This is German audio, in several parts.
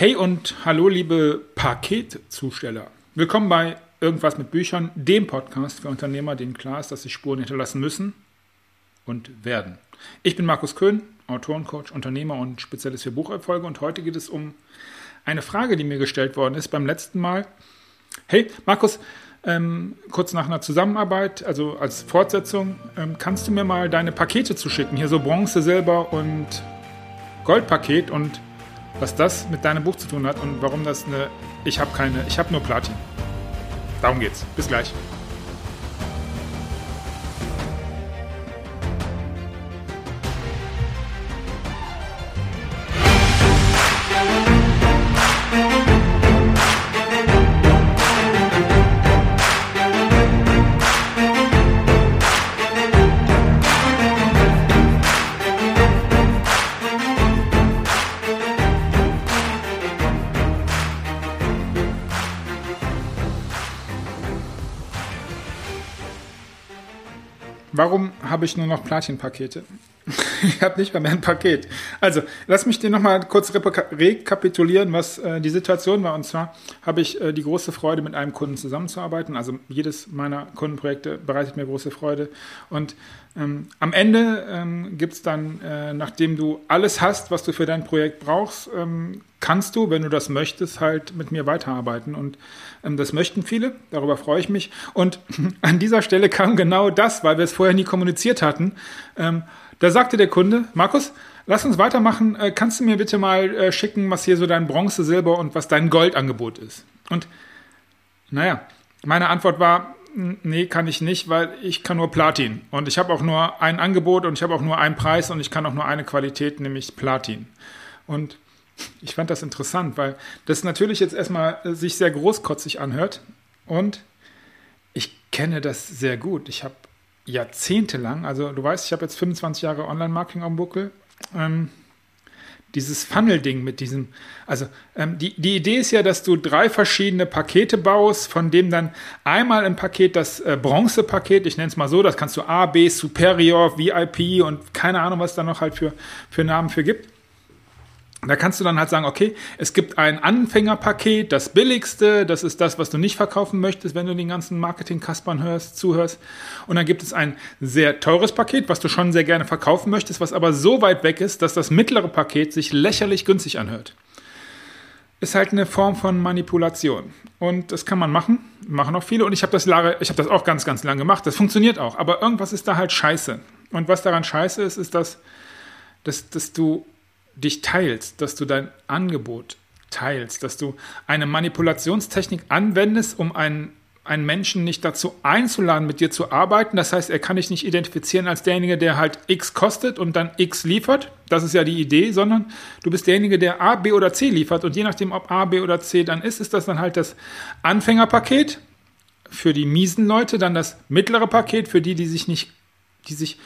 Hey und hallo, liebe Paketzusteller. Willkommen bei Irgendwas mit Büchern, dem Podcast für Unternehmer, denen klar ist, dass sie Spuren hinterlassen müssen und werden. Ich bin Markus Köhn, Autorencoach, Unternehmer und Spezialist für Bucherfolge und heute geht es um eine Frage, die mir gestellt worden ist beim letzten Mal. Hey, Markus, ähm, kurz nach einer Zusammenarbeit, also als Fortsetzung, ähm, kannst du mir mal deine Pakete zuschicken? Hier so Bronze, Silber und Goldpaket und was das mit deinem Buch zu tun hat und warum das eine. Ich habe keine, ich habe nur Platin. Darum geht's. Bis gleich. Warum habe ich nur noch Platin-Pakete? ich habe nicht mehr, mehr ein Paket. Also, lass mich dir nochmal kurz rekapitulieren, was äh, die Situation war. Und zwar habe ich äh, die große Freude, mit einem Kunden zusammenzuarbeiten. Also, jedes meiner Kundenprojekte bereitet mir große Freude. Und ähm, am Ende ähm, gibt es dann, äh, nachdem du alles hast, was du für dein Projekt brauchst, ähm, kannst du, wenn du das möchtest, halt mit mir weiterarbeiten. Und ähm, das möchten viele, darüber freue ich mich. Und an dieser Stelle kam genau das, weil wir es vorher nie kommuniziert hatten. Ähm, da sagte der Kunde, Markus, lass uns weitermachen. Äh, kannst du mir bitte mal äh, schicken, was hier so dein Bronze, Silber und was dein Goldangebot ist? Und naja, meine Antwort war, nee, kann ich nicht, weil ich kann nur Platin. Und ich habe auch nur ein Angebot und ich habe auch nur einen Preis und ich kann auch nur eine Qualität, nämlich Platin. Und ich fand das interessant, weil das natürlich jetzt erstmal sich sehr großkotzig anhört. Und ich kenne das sehr gut. Ich habe jahrzehntelang, also du weißt, ich habe jetzt 25 Jahre Online-Marketing am Buckel, ähm, dieses Funnel-Ding mit diesem, also ähm, die, die Idee ist ja, dass du drei verschiedene Pakete baust, von dem dann einmal im Paket das äh, Bronze-Paket, ich nenne es mal so, das kannst du A, B, Superior, VIP und keine Ahnung, was da noch halt für, für Namen für gibt. Da kannst du dann halt sagen, okay, es gibt ein Anfängerpaket, das billigste, das ist das, was du nicht verkaufen möchtest, wenn du den ganzen Marketing-Kaspern hörst, zuhörst. Und dann gibt es ein sehr teures Paket, was du schon sehr gerne verkaufen möchtest, was aber so weit weg ist, dass das mittlere Paket sich lächerlich günstig anhört. Ist halt eine Form von Manipulation. Und das kann man machen, machen auch viele. Und ich habe das, hab das auch ganz, ganz lange gemacht. Das funktioniert auch. Aber irgendwas ist da halt scheiße. Und was daran scheiße ist, ist, dass, dass, dass du dich teilst, dass du dein Angebot teilst, dass du eine Manipulationstechnik anwendest, um einen, einen Menschen nicht dazu einzuladen, mit dir zu arbeiten. Das heißt, er kann dich nicht identifizieren als derjenige, der halt X kostet und dann X liefert. Das ist ja die Idee, sondern du bist derjenige, der A, B oder C liefert. Und je nachdem, ob A, B oder C dann ist, ist das dann halt das Anfängerpaket für die miesen Leute, dann das mittlere Paket für die, die sich nicht, die sich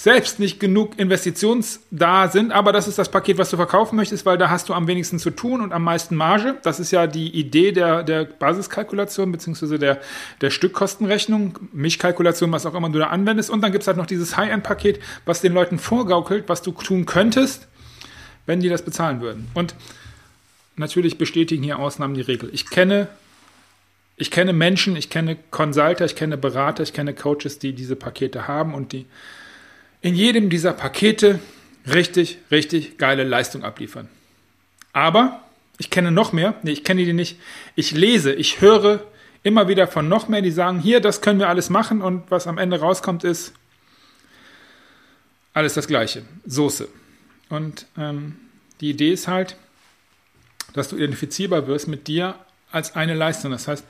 selbst nicht genug Investitions da sind, aber das ist das Paket, was du verkaufen möchtest, weil da hast du am wenigsten zu tun und am meisten Marge. Das ist ja die Idee der, der Basiskalkulation beziehungsweise der, der Stückkostenrechnung, Mischkalkulation, was auch immer du da anwendest. Und dann gibt es halt noch dieses High-End-Paket, was den Leuten vorgaukelt, was du tun könntest, wenn die das bezahlen würden. Und natürlich bestätigen hier Ausnahmen die Regel. Ich kenne ich kenne Menschen, ich kenne Consulter, ich kenne Berater, ich kenne Coaches, die diese Pakete haben und die in jedem dieser Pakete richtig, richtig geile Leistung abliefern. Aber ich kenne noch mehr, nee, ich kenne die nicht. Ich lese, ich höre immer wieder von noch mehr, die sagen, hier, das können wir alles machen und was am Ende rauskommt, ist alles das Gleiche, Soße. Und ähm, die Idee ist halt, dass du identifizierbar wirst mit dir als eine Leistung. Das heißt,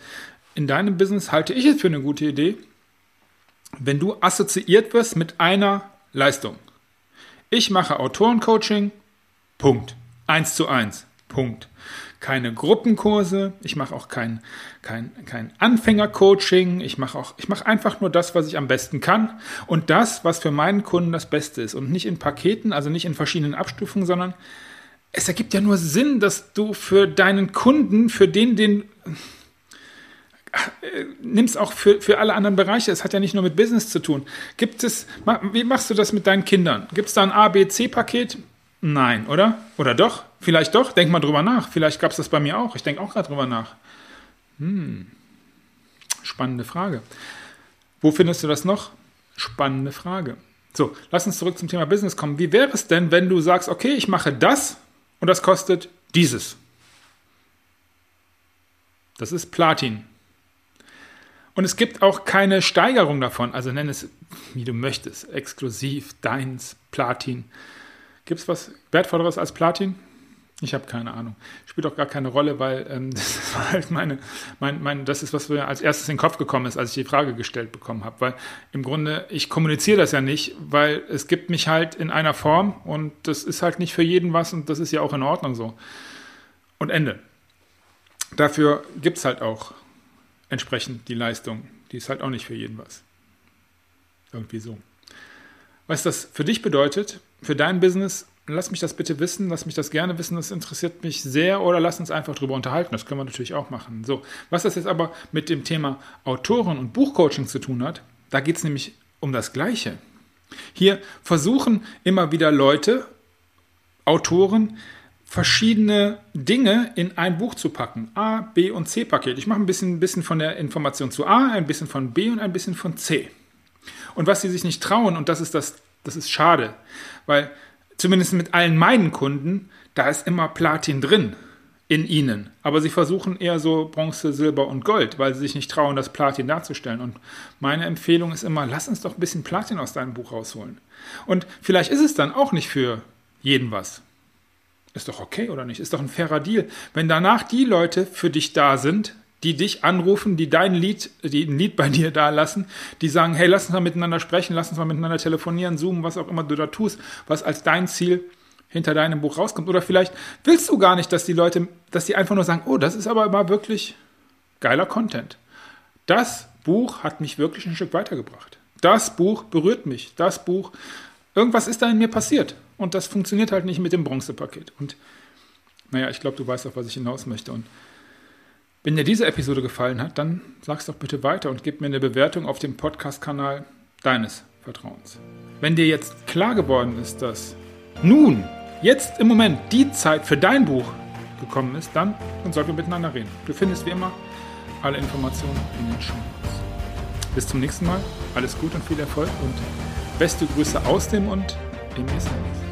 in deinem Business halte ich es für eine gute Idee, wenn du assoziiert wirst mit einer Leistung. Ich mache Autorencoaching, Punkt. Eins zu eins, Punkt. Keine Gruppenkurse, ich mache auch kein, kein, kein Anfängercoaching, ich mache auch, ich mache einfach nur das, was ich am besten kann und das, was für meinen Kunden das Beste ist und nicht in Paketen, also nicht in verschiedenen Abstufungen, sondern es ergibt ja nur Sinn, dass du für deinen Kunden, für den, den äh, nimmst auch für, für alle anderen Bereiche. Es hat ja nicht nur mit Business zu tun. Gibt es, wie machst du das mit deinen Kindern? Gibt es da ein A, B, C-Paket? Nein, oder? Oder doch? Vielleicht doch? Denk mal drüber nach. Vielleicht gab es das bei mir auch. Ich denke auch gerade drüber nach. Hm. Spannende Frage. Wo findest du das noch? Spannende Frage. So, lass uns zurück zum Thema Business kommen. Wie wäre es denn, wenn du sagst, okay, ich mache das und das kostet dieses? Das ist Platin. Und es gibt auch keine Steigerung davon. Also nenn es, wie du möchtest. Exklusiv, deins, Platin. Gibt es was Wertvolleres als Platin? Ich habe keine Ahnung. Spielt auch gar keine Rolle, weil ähm, das war halt meine, mein, mein, das ist, was mir als erstes in den Kopf gekommen ist, als ich die Frage gestellt bekommen habe. Weil im Grunde, ich kommuniziere das ja nicht, weil es gibt mich halt in einer Form und das ist halt nicht für jeden was und das ist ja auch in Ordnung so. Und Ende. Dafür gibt es halt auch entsprechend die Leistung. Die ist halt auch nicht für jeden was. Irgendwie so. Was das für dich bedeutet, für dein Business, lass mich das bitte wissen, lass mich das gerne wissen, das interessiert mich sehr oder lass uns einfach drüber unterhalten, das können wir natürlich auch machen. So, was das jetzt aber mit dem Thema Autoren und Buchcoaching zu tun hat, da geht es nämlich um das Gleiche. Hier versuchen immer wieder Leute, Autoren, verschiedene Dinge in ein Buch zu packen. A, B und C-Paket. Ich mache ein bisschen, bisschen von der Information zu A, ein bisschen von B und ein bisschen von C. Und was sie sich nicht trauen, und das ist das, das ist schade, weil zumindest mit allen meinen Kunden, da ist immer Platin drin in ihnen. Aber sie versuchen eher so Bronze, Silber und Gold, weil sie sich nicht trauen, das Platin darzustellen. Und meine Empfehlung ist immer, lass uns doch ein bisschen Platin aus deinem Buch rausholen. Und vielleicht ist es dann auch nicht für jeden was. Ist doch okay, oder nicht? Ist doch ein fairer Deal. Wenn danach die Leute für dich da sind, die dich anrufen, die dein Lied, die ein Lied bei dir da lassen, die sagen, hey, lass uns mal miteinander sprechen, lass uns mal miteinander telefonieren, zoomen, was auch immer du da tust, was als dein Ziel hinter deinem Buch rauskommt. Oder vielleicht willst du gar nicht, dass die Leute, dass die einfach nur sagen, oh, das ist aber immer wirklich geiler Content. Das Buch hat mich wirklich ein Stück weitergebracht. Das Buch berührt mich. Das Buch, irgendwas ist da in mir passiert. Und das funktioniert halt nicht mit dem Bronzepaket. Und naja, ich glaube, du weißt auch, was ich hinaus möchte. Und wenn dir diese Episode gefallen hat, dann sag's doch bitte weiter und gib mir eine Bewertung auf dem Podcast-Kanal deines Vertrauens. Wenn dir jetzt klar geworden ist, dass nun, jetzt im Moment die Zeit für dein Buch gekommen ist, dann, dann sollten wir miteinander reden. Du findest wie immer alle Informationen in den Show Notes. Bis zum nächsten Mal, alles Gute und viel Erfolg und beste Grüße aus dem und im Business.